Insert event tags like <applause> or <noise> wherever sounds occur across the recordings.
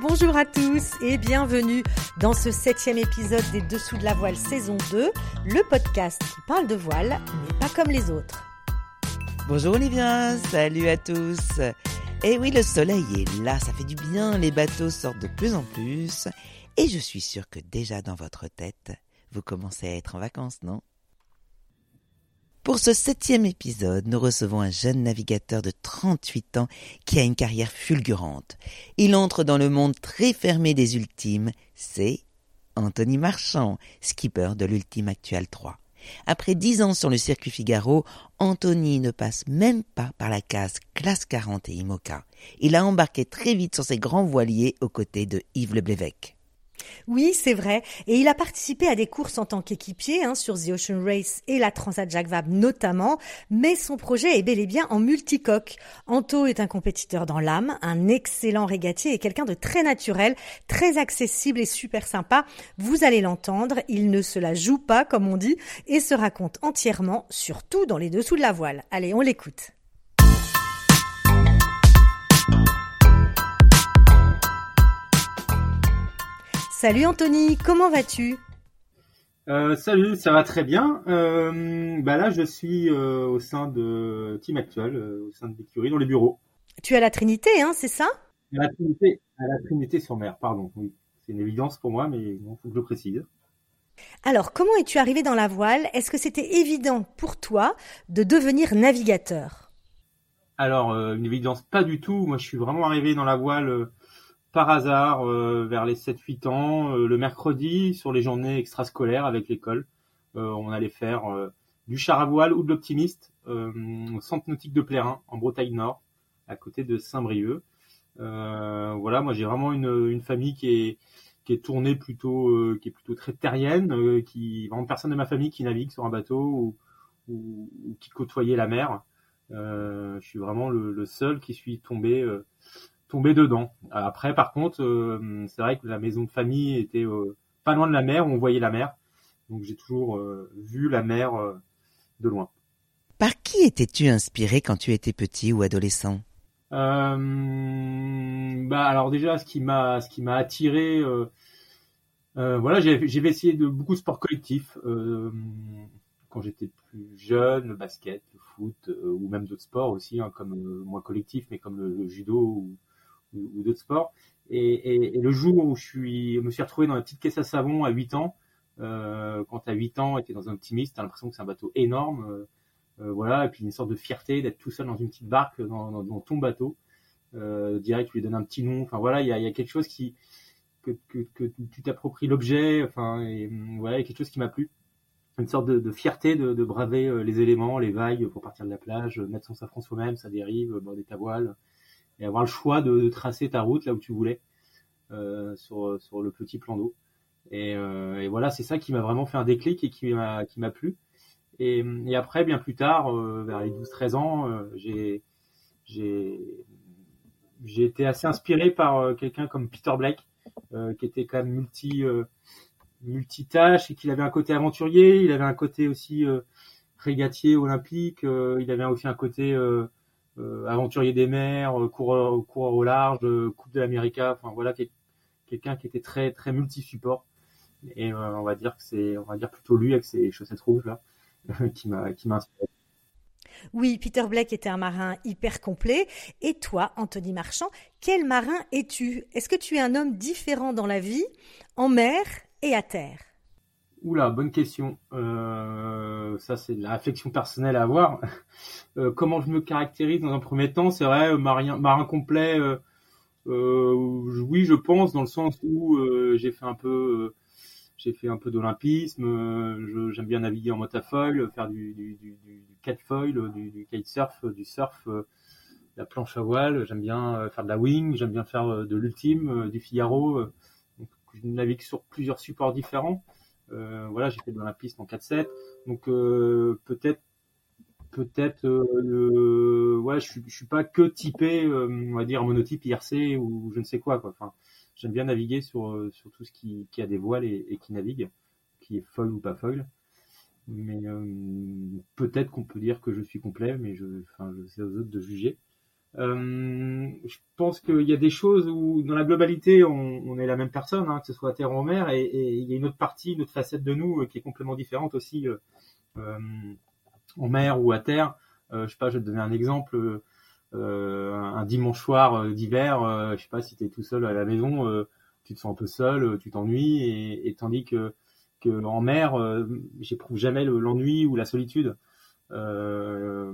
bonjour à tous et bienvenue dans ce septième épisode des Dessous de la voile saison 2, le podcast qui parle de voile, mais pas comme les autres. Bonjour Olivia, salut à tous. Et eh oui, le soleil est là, ça fait du bien, les bateaux sortent de plus en plus, et je suis sûre que déjà dans votre tête, vous commencez à être en vacances, non? Pour ce septième épisode, nous recevons un jeune navigateur de 38 ans qui a une carrière fulgurante. Il entre dans le monde très fermé des ultimes. C'est Anthony Marchand, skipper de l'Ultime Actual 3. Après dix ans sur le circuit Figaro, Anthony ne passe même pas par la case classe 40 et IMOCA. Il a embarqué très vite sur ses grands voiliers aux côtés de Yves Le oui, c'est vrai. Et il a participé à des courses en tant qu'équipier hein, sur The Ocean Race et la Transat Jacques Vabre notamment, mais son projet est bel et bien en multicoque. Anto est un compétiteur dans l'âme, un excellent régatier et quelqu'un de très naturel, très accessible et super sympa. Vous allez l'entendre, il ne se la joue pas comme on dit et se raconte entièrement, surtout dans les dessous de la voile. Allez, on l'écoute. Salut Anthony, comment vas-tu? Euh, Salut, ça va très bien. Euh, bah là, je suis euh, au sein de Team Actual, au sein de l'écurie, dans les bureaux. Tu es à la Trinité, hein, c'est ça? À la, Trinité, à la Trinité sur mer, pardon. Oui, c'est une évidence pour moi, mais il faut que je le précise. Alors, comment es-tu arrivé dans la voile? Est-ce que c'était évident pour toi de devenir navigateur? Alors, une évidence pas du tout. Moi, je suis vraiment arrivé dans la voile par hasard euh, vers les 7-8 ans, euh, le mercredi, sur les journées extrascolaires avec l'école. Euh, on allait faire du char à voile ou de l'optimiste au centre nautique de Plérin, en Bretagne Nord, à côté de Saint-Brieuc. voilà, moi j'ai vraiment une, une, famille qui est qui est tournée plutôt qui est plutôt très terrienne, qui vraiment personne de ma famille qui navigue sur un bateau ou, ou, qui côtoyait la mer. je suis vraiment le, le, seul qui suis tombé tomber dedans. Après, par contre, euh, c'est vrai que la maison de famille était euh, pas loin de la mer, on voyait la mer. Donc j'ai toujours euh, vu la mer de loin. Par qui étais-tu inspiré quand tu étais petit ou adolescent? Bah alors déjà ce qui m'a ce qui m'a attiré voilà j'ai j'ai essayé de beaucoup de sports collectifs quand j'étais plus jeune le basket le foot ou même d'autres sports aussi hein, comme moins collectif mais comme le, le judo ou, ou, d'autres sports. Et, le jour où je me suis retrouvé dans la petite caisse à savon à 8 ans, euh, quand tu as 8 ans et tu es dans un optimiste, tu as l'impression que c'est un bateau énorme. Euh, euh, voilà, et puis une sorte de fierté d'être tout seul dans une petite barque dans, ton bateau. Euh, direct, tu lui donnes un petit nom. Enfin voilà, il y a, quelque chose qui que, que, tu t'appropries l'objet. Enfin, et voilà, il y a quelque chose qui m'a plu. Une sorte de, fierté de, braver les éléments, les vagues pour partir de la plage, mettre son safran soi-même, sa dérive, border ta voile et avoir le choix de, tracer ta route là où tu voulais euh, sur, sur le petit plan d'eau. Et, euh, et, voilà, c'est ça qui m'a vraiment fait un déclic et qui m'a qui m'a plu. Et, et, après, bien plus tard, euh, vers les 12-13 ans, euh, j'ai j'ai j'ai été assez inspiré par euh, quelqu'un comme Peter Blake, qui était quand même multi multitâche et qu'il avait un côté aventurier, il avait un côté aussi régatier olympique, il avait aussi un côté euh, aventurier des mers, euh, coureur, coureur au large, euh, Coupe de l'Amérique, enfin voilà quelqu'un qui était très très multi-support. Et on va dire que c'est, on va dire plutôt lui avec ses chaussettes rouges là, <laughs> qui m'a qui m'a inspiré. Oui, Peter Blake était un marin hyper complet. Et toi, Anthony Marchand, quel marin es-tu? Est-ce que tu es un homme différent dans la vie, en mer et à terre? Oula, bonne question. Euh, ça, c'est de la réflexion personnelle à avoir. <laughs> Euh, comment je me caractérise dans un premier temps C'est vrai, euh, marin, marin complet. Oui, je pense dans le sens où j'ai fait un peu, j'ai fait un peu d'olympisme. J'aime bien naviguer en motafoil, faire du, du, du, du catfoil, du, kitesurf, du surf, la planche à voile. J'aime bien faire de la wing. J'aime bien faire de l'ultime, du Figaro. je navigue sur plusieurs supports différents. Euh, voilà, j'ai fait de l'olympisme en 4-7. Donc euh, peut-être peut-être euh, je suis je suis pas que typé on va dire monotype IRC ou je ne sais quoi quoi. J'aime bien naviguer sur tout ce qui, a des voiles et, qui navigue qui est foil ou pas foil mais peut-être qu'on peut dire que je suis complet mais je enfin c'est aux autres de juger je pense qu'il y a des choses où, dans la globalité, on, est la même personne, hein, que ce soit à terre ou en mer, et, il y a une autre partie, une autre facette de nous qui est complètement différente aussi en mer ou à terre. je sais pas, je vais te donner un exemple. un dimanche soir d'hiver, je sais pas si tu es tout seul à la maison, tu te sens un peu seul, tu t'ennuies, et, tandis que que en mer, euh, j'éprouve jamais l'ennui ou la solitude. Euh,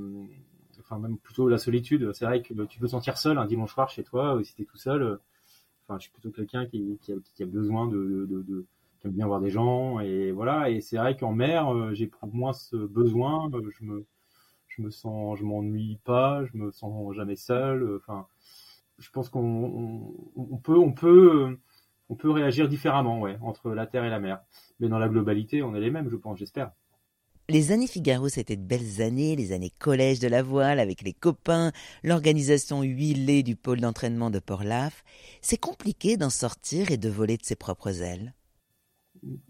enfin même plutôt la solitude. C'est vrai que tu peux te sentir seul un dimanche soir chez toi, si t'es tout seul. Enfin, je suis plutôt quelqu'un qui, qui, a, besoin de, qui aime bien voir des gens et voilà. Et c'est vrai qu'en mer, euh, j'éprouve moins ce besoin. Je me, je me sens, je m'ennuie pas, je me sens jamais seul. Enfin, je pense qu'on on, on peut, on peut on peut réagir différemment, ouais, entre la terre et la mer. Mais dans la globalité, on est les mêmes, je pense, j'espère. Les années Figaro, c'était de belles années, les années collège de la voile avec les copains, l'organisation huilée du pôle d'entraînement de Port-Laf. C'est compliqué d'en sortir et de voler de ses propres ailes.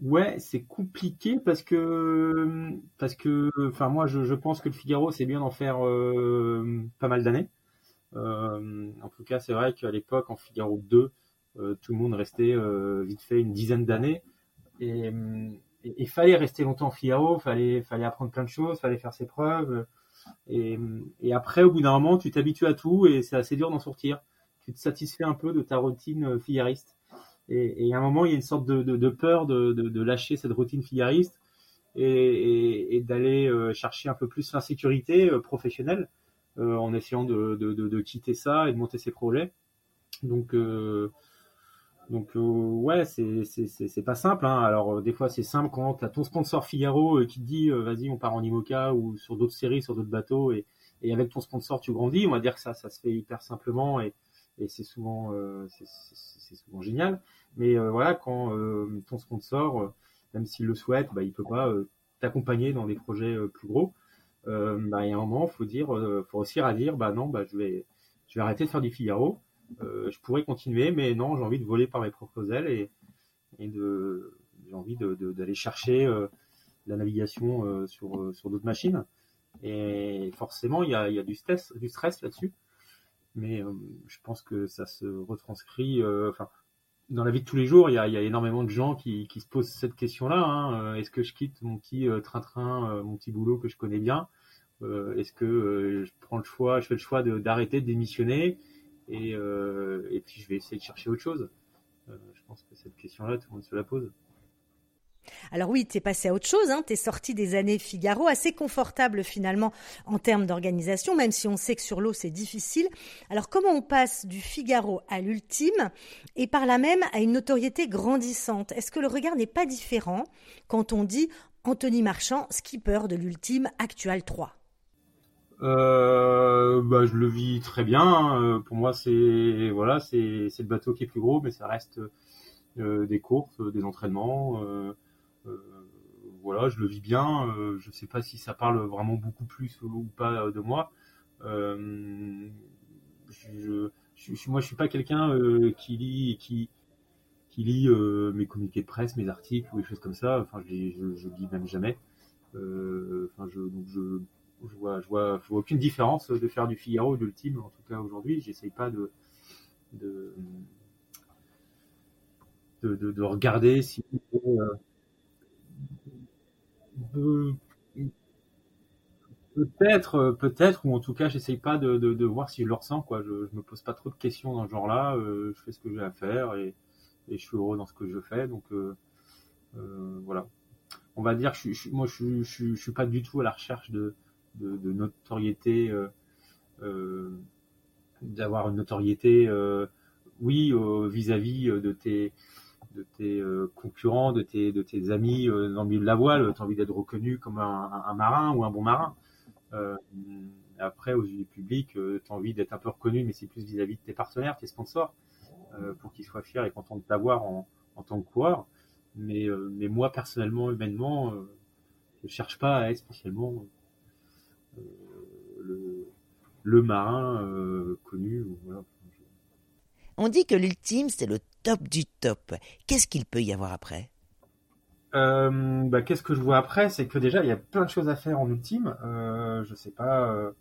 Ouais, c'est compliqué parce que parce que enfin moi je, pense que le Figaro c'est bien d'en faire euh, pas mal d'années. Euh, en tout cas, c'est vrai qu'à l'époque en Figaro 2, euh, tout le monde restait vite fait une dizaine d'années. Et il fallait rester longtemps en Figaro, fallait fallait apprendre plein de choses, fallait faire ses preuves. Et, après, au bout d'un moment, tu t'habitues à tout et c'est assez dur d'en sortir. Tu te satisfais un peu de ta routine euh, figariste. Et, à un moment, il y a une sorte de, peur de, lâcher cette routine figariste et, d'aller chercher un peu plus l'insécurité professionnelle euh, en essayant de, quitter ça et de monter ses projets. Donc, euh, donc euh, ouais, c'est pas simple. Hein. Alors euh, des fois c'est simple quand t'as ton sponsor Figaro euh, qui te dit vas-y on part en IMOCA ou sur d'autres séries, sur d'autres bateaux et, et avec ton sponsor tu grandis. On va dire que ça ça se fait hyper simplement et, et c'est souvent c'est souvent génial. Mais voilà quand ton sponsor, même s'il le souhaite, bah il peut pas t'accompagner dans des projets plus gros. bah il y a un moment faut dire, faut réussir à dire bah non bah je vais je vais arrêter de faire du Figaro euh, je pourrais continuer, mais non, j'ai envie de voler par mes propres ailes et, j'ai envie d'aller de, chercher euh, la navigation euh, sur, d'autres machines. Et forcément, il y a, du stress, du stress là-dessus. Mais je pense que ça se retranscrit. Dans la vie de tous les jours, il y a, énormément de gens qui, qui se posent cette question-là. Hein. Est-ce que je quitte mon petit train-train, mon petit boulot que je connais bien? Est-ce que je prends le choix, je fais le choix d'arrêter de démissionner? Et, euh, et puis je vais essayer de chercher autre chose. Euh, je pense que cette question-là, tout le monde se la pose. Alors oui, tu es passé à autre chose, hein. tu es sorti des années Figaro, assez confortable finalement en termes d'organisation, même si on sait que sur l'eau c'est difficile. Alors comment on passe du Figaro à l'ultime et par là même à une notoriété grandissante? Est-ce que le regard n'est pas différent quand on dit Anthony Marchand, skipper de l'ultime Actual 3 euh, bah, je le vis très bien. Hein. Euh, pour moi, c'est voilà, c'est c'est le bateau qui est plus gros, mais ça reste euh, des courses, des entraînements. Euh, euh, voilà, je le vis bien. je sais pas si ça parle vraiment beaucoup plus ou pas de moi. Je, je, moi, je suis pas quelqu'un qui lit qui qui lit mes communiqués de presse, mes articles ou des choses comme ça. Enfin, je, je, je lis même jamais. enfin, je donc je je vois, je vois, je vois aucune différence de faire du Figaro ou de l'ultime, en tout cas aujourd'hui. J'essaye pas de, de, de, de, regarder si euh, peut-être, peut-être, ou en tout cas, j'essaye pas de, de, voir si je le ressens, quoi. Je, je me pose pas trop de questions dans ce genre-là. Euh, je fais ce que j'ai à faire et, et, je suis heureux dans ce que je fais. Donc, euh, euh voilà. On va dire je, je, moi, je, je, je suis pas du tout à la recherche de, de, notoriété, euh, euh, d'avoir une notoriété, euh, oui, vis-à-vis de tes de tes concurrents, de tes amis dans le milieu de la voile, tu as envie d'être reconnu comme un, marin ou un bon marin. après, aux yeux du public, tu as envie d'être un peu reconnu, mais c'est plus vis-à-vis de tes partenaires, tes sponsors, pour qu'ils soient fiers et contents de t'avoir en, tant que coureur. Mais, mais moi, personnellement, humainement, je cherche pas à être spécialement le, le, marin euh, connu. On dit que l'ultime, c'est le top du top. Qu'est-ce qu'il peut y avoir après? Euh, bah, Qu'est-ce que je vois après? C'est que déjà, il y a plein de choses à faire en ultime. Euh, je sais pas,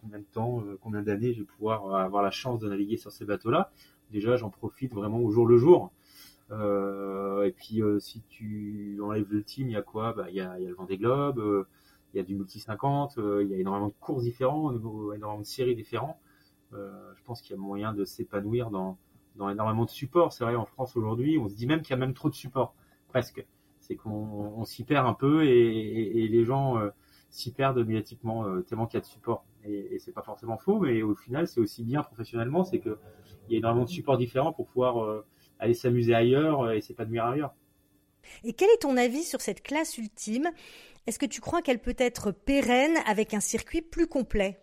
combien de temps, combien d'années je vais pouvoir avoir la chance de naviguer sur ces bateaux-là. Déjà, j'en profite vraiment au jour le jour. et puis, si tu enlèves team, il y a quoi? Bah, il y a, y a le Vendée Globe, il y a du multi 50, il y a énormément de courses différents, énormément de séries différentes. je pense qu'il y a moyen de s'épanouir dans, dans énormément de supports. C'est vrai, en France aujourd'hui, on se dit même qu'il y a même trop de supports, presque. C'est qu'on s'y perd un peu et, les gens euh, s'y perdent médiatiquement euh, tellement qu'il y a de supports. Et, et c'est pas forcément faux, mais au final, c'est aussi bien professionnellement, c'est que il y a énormément de supports différents pour pouvoir euh, aller s'amuser ailleurs et s'épanouir ailleurs. Et quel est ton avis sur cette classe ultime? Est-ce que tu crois qu'elle peut être pérenne avec un circuit plus complet?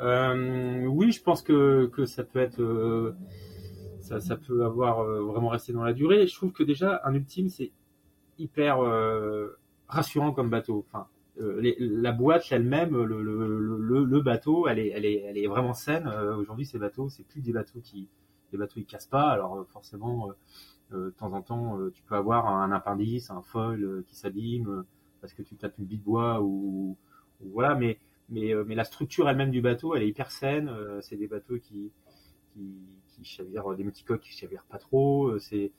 Euh, Oui, je pense que, ça peut être ça, peut avoir euh, vraiment resté dans la durée. je trouve que déjà un ultime c'est hyper euh, rassurant comme bateau. Enfin, euh, la boîte elle-même, le, bateau, elle est, vraiment saine. Aujourd'hui, ces bateaux, c'est plus des bateaux qui, les bateaux ils cassent pas. Alors forcément, de temps en temps, tu peux avoir un appendice, un foil qui s'abîme parce que tu tapes une de bois ou, voilà. Mais mais la structure elle-même du bateau, elle est hyper saine. c'est des bateaux qui chavirent, des multicoques qui chavirent pas trop. Euh, c'est,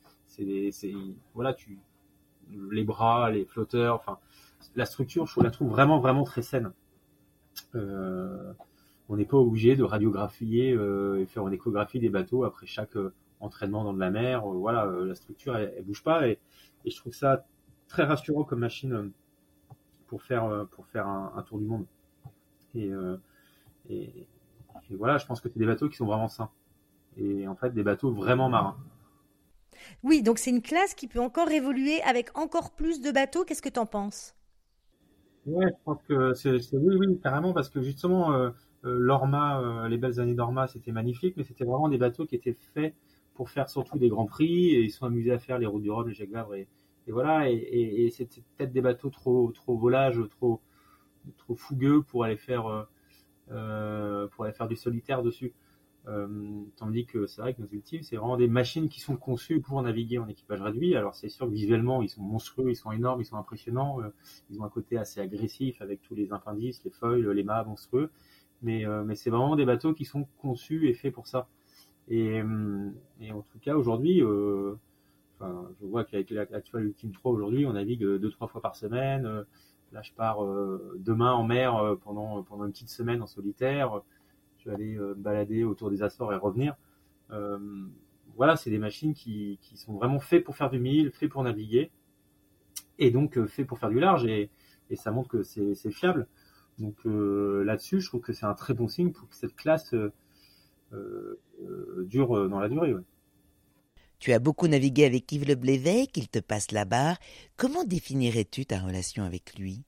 les bras, les flotteurs, enfin, la structure, je la trouve vraiment, vraiment très saine. Euh, on n'est pas obligé de radiographier euh, et faire une échographie des bateaux après chaque euh, entraînement dans de la mer. Euh, voilà, la structure, elle, bouge pas et, je trouve ça très rassurant comme machine pour faire pour faire un, un tour du monde. Et, et, et, voilà, je pense que c'est des bateaux qui sont vraiment sains et en fait des bateaux vraiment marins. Oui, donc c'est une classe qui peut encore évoluer avec encore plus de bateaux. Qu'est-ce que tu en penses? Ouais, je pense que c'est oui, oui, carrément, parce que justement, euh, euh l'Orma, euh, les belles années d'Orma, c'était magnifique, mais c'était vraiment des bateaux qui étaient faits pour faire surtout des grands prix, et ils sont amusés à faire les routes du Rhum, les Jacques Vabre, et, voilà, et, et, et c'était peut-être des bateaux trop, trop volages, trop, trop fougueux pour aller faire, euh, euh pour aller faire du solitaire dessus. Euh, tandis que c'est vrai que nos ultimes, c'est vraiment des machines qui sont conçues pour naviguer en équipage réduit. Alors c'est sûr que visuellement, ils sont monstrueux, ils sont énormes, ils sont impressionnants. Ils ont un côté assez agressif avec tous les appendices, les feuilles, les mâts monstrueux. Mais, c'est vraiment des bateaux qui sont conçus et faits pour ça. Et en tout cas, aujourd'hui, je vois qu'avec l'actuel Ultime 3 aujourd'hui, on navigue deux trois fois par semaine. Là, je pars demain en mer pendant une petite semaine en solitaire je vais aller euh, balader autour des Açores et revenir. Euh, voilà, c'est des machines qui, sont vraiment faites pour faire du mille, faites pour naviguer, et donc euh, fait pour faire du large, et ça montre que c'est fiable. Donc là-dessus, je trouve que c'est un très bon signe pour que cette classe dure dans la durée. Tu as beaucoup navigué avec Yves Le Blévet, qu'il te passe la barre. Comment définirais-tu ta relation avec lui?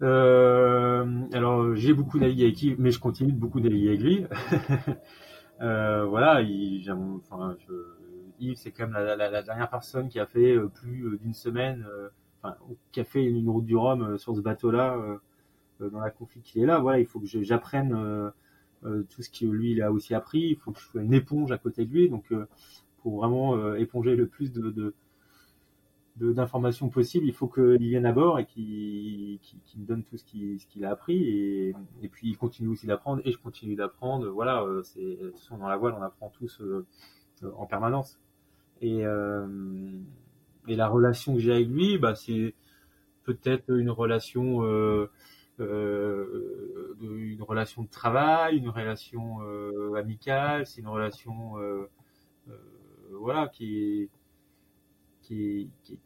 Euh, alors j'ai beaucoup navigué avec Yves, mais je continue de beaucoup naviguer avec lui. <laughs> euh, voilà, il, Yves c'est quand même la, dernière personne qui a fait euh, plus d'une semaine, qui a fait une route du Rhum sur ce bateau-là, dans la config qu'il est là. Voilà, il faut que j'apprenne tout ce que lui il a aussi appris. Il faut que je sois une éponge à côté de lui, donc pour vraiment éponger le plus de, d'informations possibles, il faut qu'il vienne à bord et qu'il me donne tout ce qu'il a appris et, puis il continue aussi d'apprendre et je continue d'apprendre. Voilà, euh, c'est dans la voile on apprend tous euh, en permanence. Et, euh, la relation que j'ai avec lui, bah, c'est peut-être une relation euh, euh, une relation de travail, une relation amicale, c'est une relation voilà qui qui qui,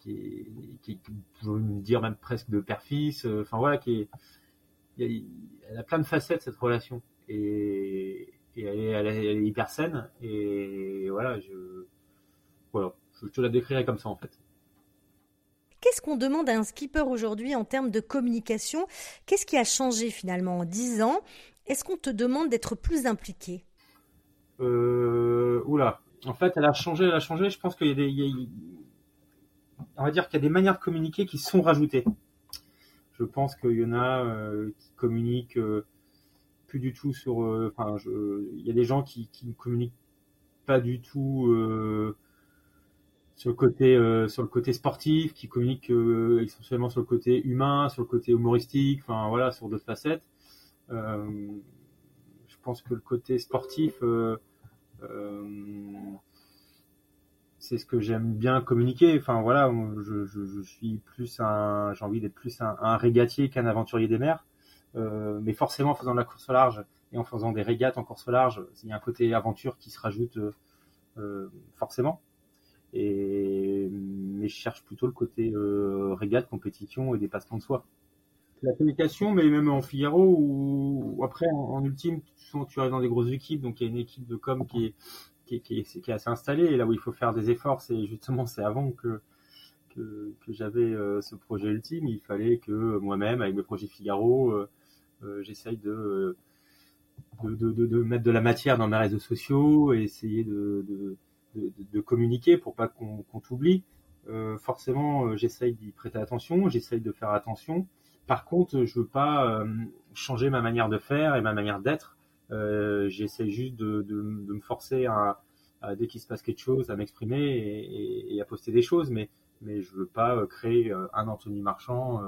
qui, me dire même presque de père-fils. Euh, enfin voilà, qui est, elle a plein de facettes cette relation. Et, et elle, est, elle, est, hyper saine. Et voilà, je, voilà, je te la décrirais comme ça en fait. Qu'est-ce qu'on demande à un skipper aujourd'hui en termes de communication? Qu'est-ce qui a changé finalement en 10 ans? Est-ce qu'on te demande d'être plus impliqué? Euh, Oula, en fait, elle a changé, elle a changé. Je pense qu'il y a des, on va dire qu'il y a des manières de communiquer qui sont rajoutées. Je pense qu'il y en a euh, qui communiquent euh, plus du tout sur. Euh, enfin, il y a des gens qui, ne communiquent pas du tout sur le côté sur le côté sportif, qui communiquent essentiellement sur le côté humain, sur le côté humoristique. Enfin voilà, sur d'autres facettes. pense que le côté sportif, c'est ce que j'aime bien communiquer. Enfin voilà, je, suis plus un, j'ai envie d'être plus un, un régatier qu'un aventurier des mers. Euh, mais forcément, en faisant de la course au large et en faisant des régates en course au large, il y a un côté aventure qui se rajoute euh, euh forcément. Et mais je cherche plutôt le côté euh, régate, compétition et dépassement de soi. La communication, mais même en Figaro ou, après en, ultime, tu arrives dans des grosses équipes, donc il y a une équipe de com qui est qui, qui, qui est assez installé. Et là où il faut faire des efforts, c'est justement c'est avant que que, que j'avais euh, ce projet ultime. Il fallait que moi-même, avec mes projets Figaro, euh, euh j'essaye de de, de, de, mettre de la matière dans mes réseaux sociaux et essayer de, de, communiquer pour pas qu'on qu'on t'oublie. Euh, forcément, j'essaye d'y prêter attention, j'essaye de faire attention. Par contre, je veux pas changer ma manière de faire et ma manière d'être euh, j'essaie juste de, de, de, me forcer à, à dès qu'il se passe quelque chose, à m'exprimer et, et, à poster des choses, mais mais je veux pas euh, créer euh, un Anthony Marchand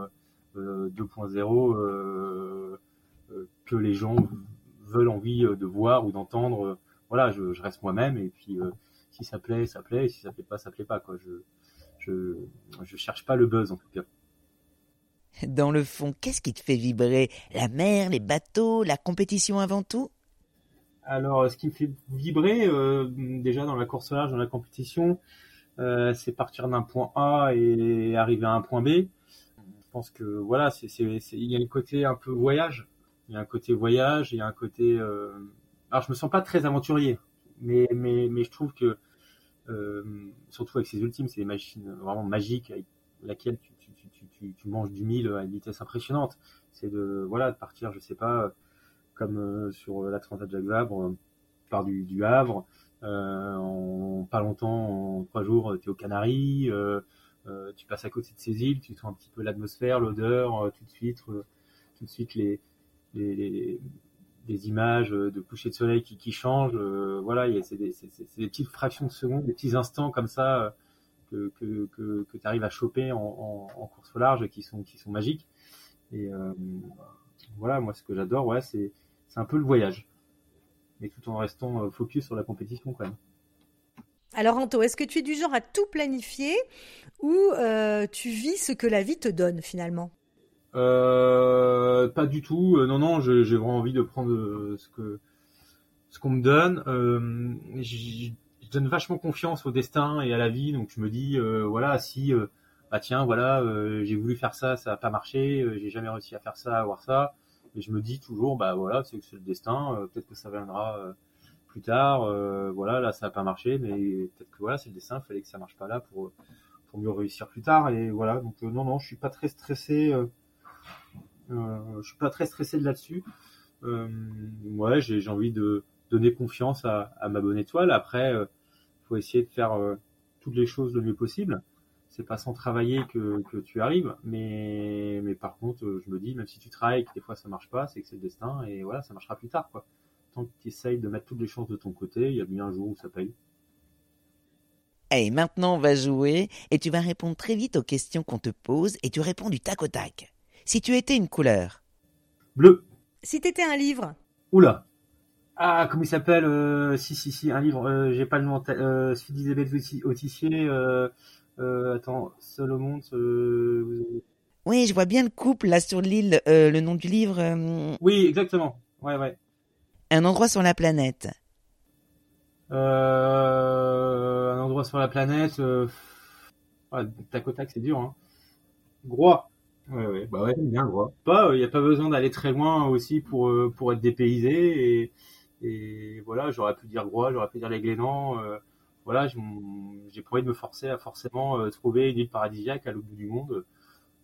euh, 2.0 euh, que les gens veulent envie de voir ou d'entendre. Voilà, je, je reste moi-même et puis si ça plaît, ça plaît, et si ça plaît pas, ça plaît pas quoi. Je je je cherche pas le buzz en tout cas. Dans le fond, qu'est-ce qui te fait vibrer? La mer, les bateaux, la compétition avant tout? Alors, ce qui me fait vibrer, euh, déjà dans la course large, dans la compétition, euh, c'est partir d'un point A et arriver à un point B. Je pense que voilà, il y a un côté un peu voyage. Il y a un côté voyage, il y a un côté. Euh... Alors, je me sens pas très aventurier, mais mais je trouve que surtout avec ces ultimes, c'est des machines vraiment magiques avec laquelle tu tu, manges du mille à une vitesse impressionnante. C'est de voilà de partir, je sais pas, comme euh, sur la Transat Jacques Vabre, euh, par du, Havre, euh, en pas longtemps, en trois jours, tu es aux Canaries, tu passes à côté de ces îles, tu sens un petit peu l'atmosphère, l'odeur, tout de suite, tout de suite les, les, les images de coucher de soleil qui, qui changent. voilà, c'est des, des, petites fractions de secondes, des petits instants comme ça que, que, que, que tu arrives à choper en, en, en, course au large qui sont, qui sont magiques. Et euh, voilà, moi ce que j'adore, ouais, c'est, c'est un peu le voyage. Mais tout en restant euh, focus sur la compétition quand même. Alors Anto, est-ce que tu es du genre à tout planifier ou euh, tu vis ce que la vie te donne finalement? Euh, Pas du tout. Non, non, j'ai vraiment envie de prendre ce que ce qu'on me donne. Euh, donne vachement confiance au destin et à la vie, donc je me dis euh, voilà si euh, bah tiens voilà euh, j'ai voulu faire ça, ça n'a pas marché, j'ai jamais réussi à faire ça, à avoir ça, et je me dis toujours bah voilà c'est le destin, peut-être que ça viendra plus tard, voilà là ça n'a pas marché, mais peut-être que voilà c'est le destin, il fallait que ça marche pas là pour pour mieux réussir plus tard et voilà donc non non je suis pas très stressé, je suis pas très stressé de là-dessus. ouais j'ai envie de donner confiance à, à ma bonne étoile. Après, faut essayer de faire euh, toutes les choses le mieux possible. C'est pas sans travailler que, que tu arrives, mais, mais par contre, euh, je me dis, même si tu travailles, que des fois ça marche pas, c'est que c'est le destin, et voilà, ça marchera plus tard, quoi. Tant que tu essayes de mettre toutes les chances de ton côté, il y a bien un jour où ça paye. Et maintenant, on va jouer, et tu vas répondre très vite aux questions qu'on te pose, et tu réponds du tac au tac. Si tu étais une couleur? Bleu. Si tu étais un livre? Oula. Ah, comment il s'appelle euh, Si, si, si, un livre. Euh, J'ai pas le nom. Euh, celui d'Isabelle Autissier. Euh, euh, attends, Solomon. Euh... Oui, je vois bien le couple là sur l'île. Euh, le nom du livre. Euh, oui, exactement. Ouais, ouais. Un endroit sur la planète. Euh, un endroit sur la planète. Euh... Ouais, tac au tac, c'est dur. Hein. Groix. Ouais, ouais, bah ouais, bien Groix. Pas, il n'y a pas besoin d'aller très loin aussi pour pour être dépaysé et et voilà, j'aurais pu dire Groix, j'aurais pu dire les Glénans. Euh, voilà, j'ai pas envie de me forcer à forcément euh, trouver une île paradisiaque à l'autre bout du monde.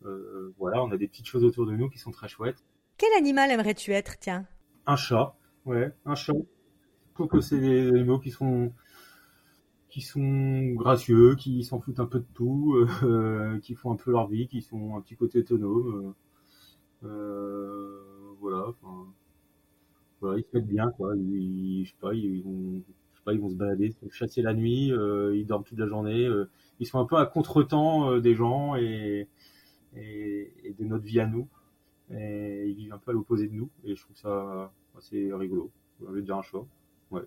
Euh, voilà, on a des petites choses autour de nous qui sont très chouettes. Quel animal aimerais-tu être, tiens? Un chat, ouais, un chat. Je trouve que c'est des animaux qui sont qui sont gracieux, qui s'en foutent un peu de tout, euh, <laughs> qui font un peu leur vie, qui sont un petit côté autonome. Euh, voilà. Voilà, ils se mettent bien, quoi. Ils, je sais pas, ils vont, je sais pas, ils vont se balader, chasser la nuit, euh, ils dorment toute la journée. Euh, ils sont un peu à contretemps euh, des gens et, et, et, de notre vie à nous. Et ils vivent un peu à l'opposé de nous. Et je trouve ça assez rigolo. Au lieu de dire un choix. Ouais.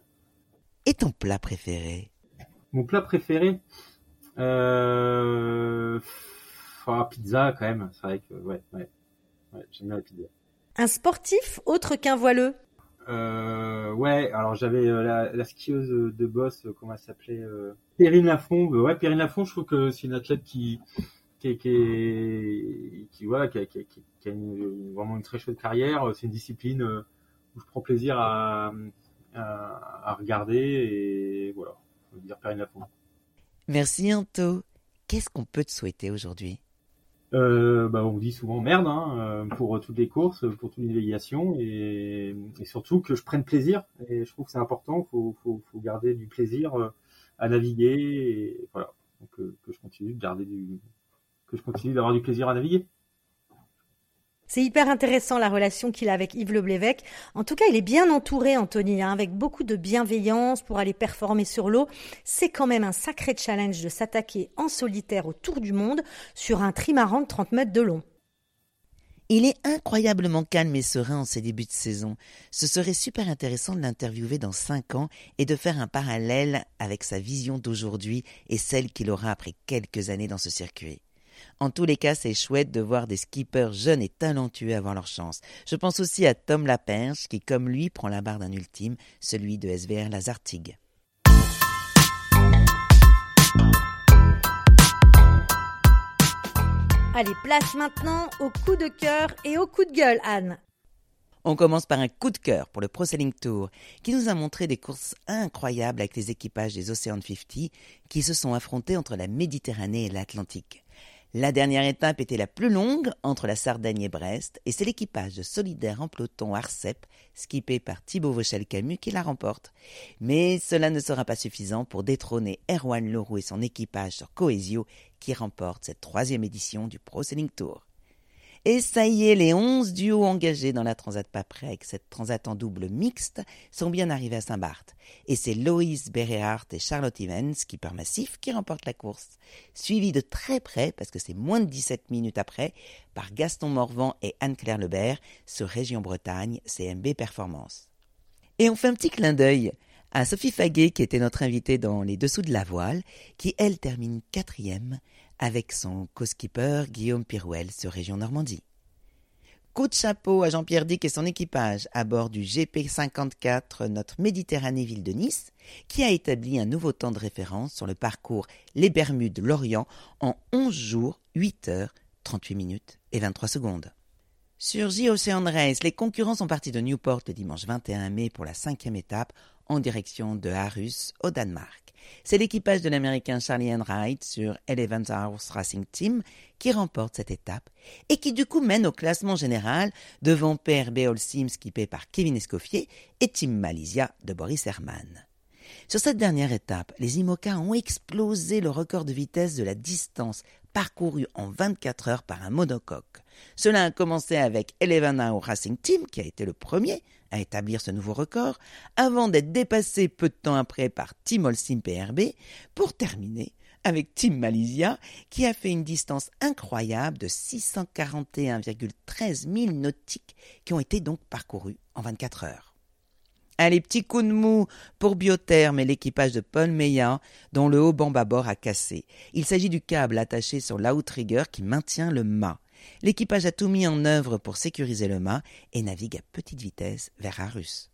Et ton plat préféré? Mon plat préféré euh... Ah, pizza quand même. C'est vrai que ouais, ouais, ouais j'aime bien la pizza. Un sportif autre qu'un voileux? Euh, ouais, alors j'avais euh, la, skieuse de boss, euh, comment elle s'appelait Perrine Lafont. Ouais, Perrine Lafont, je trouve que c'est une athlète qui qui, qui, voilà, qui, a vraiment une très chouette carrière. C'est une discipline où je prends plaisir à, à, regarder et voilà, je veux dire Perrine Lafont. Merci Anto. Qu'est-ce qu'on peut te souhaiter aujourd'hui? Euh, bah, on dit souvent merde hein, euh, pour toutes les courses, pour toute les et, et, surtout que je prenne plaisir. Et je trouve que c'est important. Faut, faut, faut garder du plaisir euh, à naviguer. Et voilà. Donc euh, que je continue de garder du, que je continue d'avoir du plaisir à naviguer. C'est hyper intéressant la relation qu'il a avec Yves Le En tout cas, il est bien entouré, Anthony, hein, avec beaucoup de bienveillance pour aller performer sur l'eau. C'est quand même un sacré challenge de s'attaquer en solitaire au tour du monde sur un trimaran de 30 mètres de long. Il est incroyablement calme et serein en ses débuts de saison. Ce serait super intéressant de l'interviewer dans cinq ans et de faire un parallèle avec sa vision d'aujourd'hui et celle qu'il aura après quelques années dans ce circuit. En tous les cas, c'est chouette de voir des skippers jeunes et talentueux avoir leur chance. Je pense aussi à Tom Laperche qui, comme lui, prend la barre d'un ultime, celui de SVR Lazartigue. Allez, place maintenant au coup de cœur et au coup de gueule, Anne. On commence par un coup de cœur pour le Pro Sailing Tour, qui nous a montré des courses incroyables avec les équipages des Ocean 50 qui se sont affrontés entre la Méditerranée et l'Atlantique. La dernière étape était la plus longue entre la Sardaigne et Brest, et c'est l'équipage de Solidaire en peloton Arcep, skippé par Thibaut Vauchel-Camus, qui la remporte. Mais cela ne sera pas suffisant pour détrôner Erwan Leroux et son équipage sur Coesio, qui remporte cette troisième édition du Pro Sailing Tour. Et ça y est, les onze duos engagés dans la Transat Papré avec cette Transat en double mixte sont bien arrivés à Saint-Barth. Et c'est Loïs Berrehart et Charlotte Evans, skipper massif, qui remportent la course. Suivi de très près, parce que c'est moins de 17 minutes après, par Gaston Morvan et Anne-Claire Lebert sur Région Bretagne, CMB Performance. Et on fait un petit clin d'œil à Sophie Faguet, qui était notre invitée dans Les Dessous de la Voile, qui elle termine quatrième avec son co-skipper Guillaume Pirouel sur Région Normandie. Coup de chapeau à Jean-Pierre Dick et son équipage à bord du GP54, notre Méditerranée-Ville de Nice, qui a établi un nouveau temps de référence sur le parcours Les Bermudes-Lorient en 11 jours, 8 heures, 38 minutes et 23 secondes. Sur J-Ocean Race, les concurrents sont partis de Newport le dimanche 21 mai pour la cinquième étape en direction de Aarhus au Danemark. C'est l'équipage de l'américain Charlie Enright sur Eleven Hours Racing Team qui remporte cette étape et qui du coup mène au classement général devant PRB All skippé par Kevin Escoffier et Team Malaysia de Boris Herman. Sur cette dernière étape, les IMOCA ont explosé le record de vitesse de la distance parcourue en 24 heures par un monocoque. Cela a commencé avec Eleven Hour Racing Team, qui a été le premier à établir ce nouveau record, avant d'être dépassé peu de temps après par Team Olsim PRB, pour terminer avec Team Malaysia, qui a fait une distance incroyable de 641,13 000 nautiques qui ont été donc parcourus en 24 heures. Allez, petit coup de mou pour Biotherm et l'équipage de Paul Meillat, dont le haut banc bâbord a cassé. Il s'agit du câble attaché sur l'outrigger qui maintient le mât. L'équipage a tout mis en œuvre pour sécuriser le mât et navigue à petite vitesse vers Arus.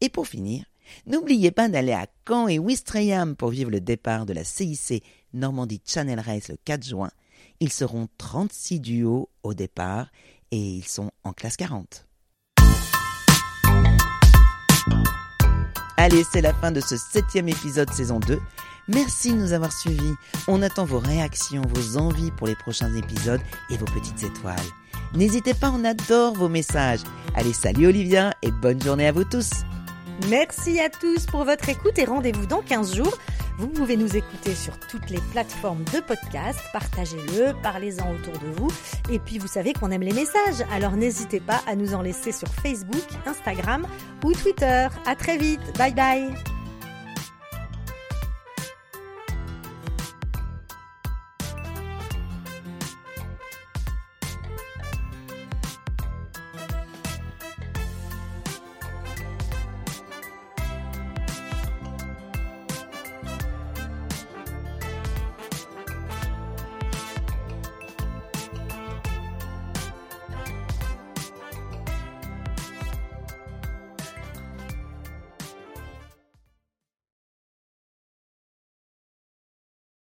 Et pour finir, n'oubliez pas d'aller à Caen et Wistreham pour vivre le départ de la CIC Normandie Channel Race le 4 juin. Ils seront 36 duos au départ et ils sont en classe 40. Allez, c'est la fin de ce septième épisode saison 2. Merci de nous avoir suivis. On attend vos réactions, vos envies pour les prochains épisodes et vos petites étoiles. N'hésitez pas, on adore vos messages. Allez, salut Olivia et bonne journée à vous tous. Merci à tous pour votre écoute et rendez-vous dans 15 jours. Vous pouvez nous écouter sur toutes les plateformes de podcast. Partagez-le, parlez-en autour de vous. Et puis vous savez qu'on aime les messages, alors n'hésitez pas à nous en laisser sur Facebook, Instagram ou Twitter. À très vite. Bye bye.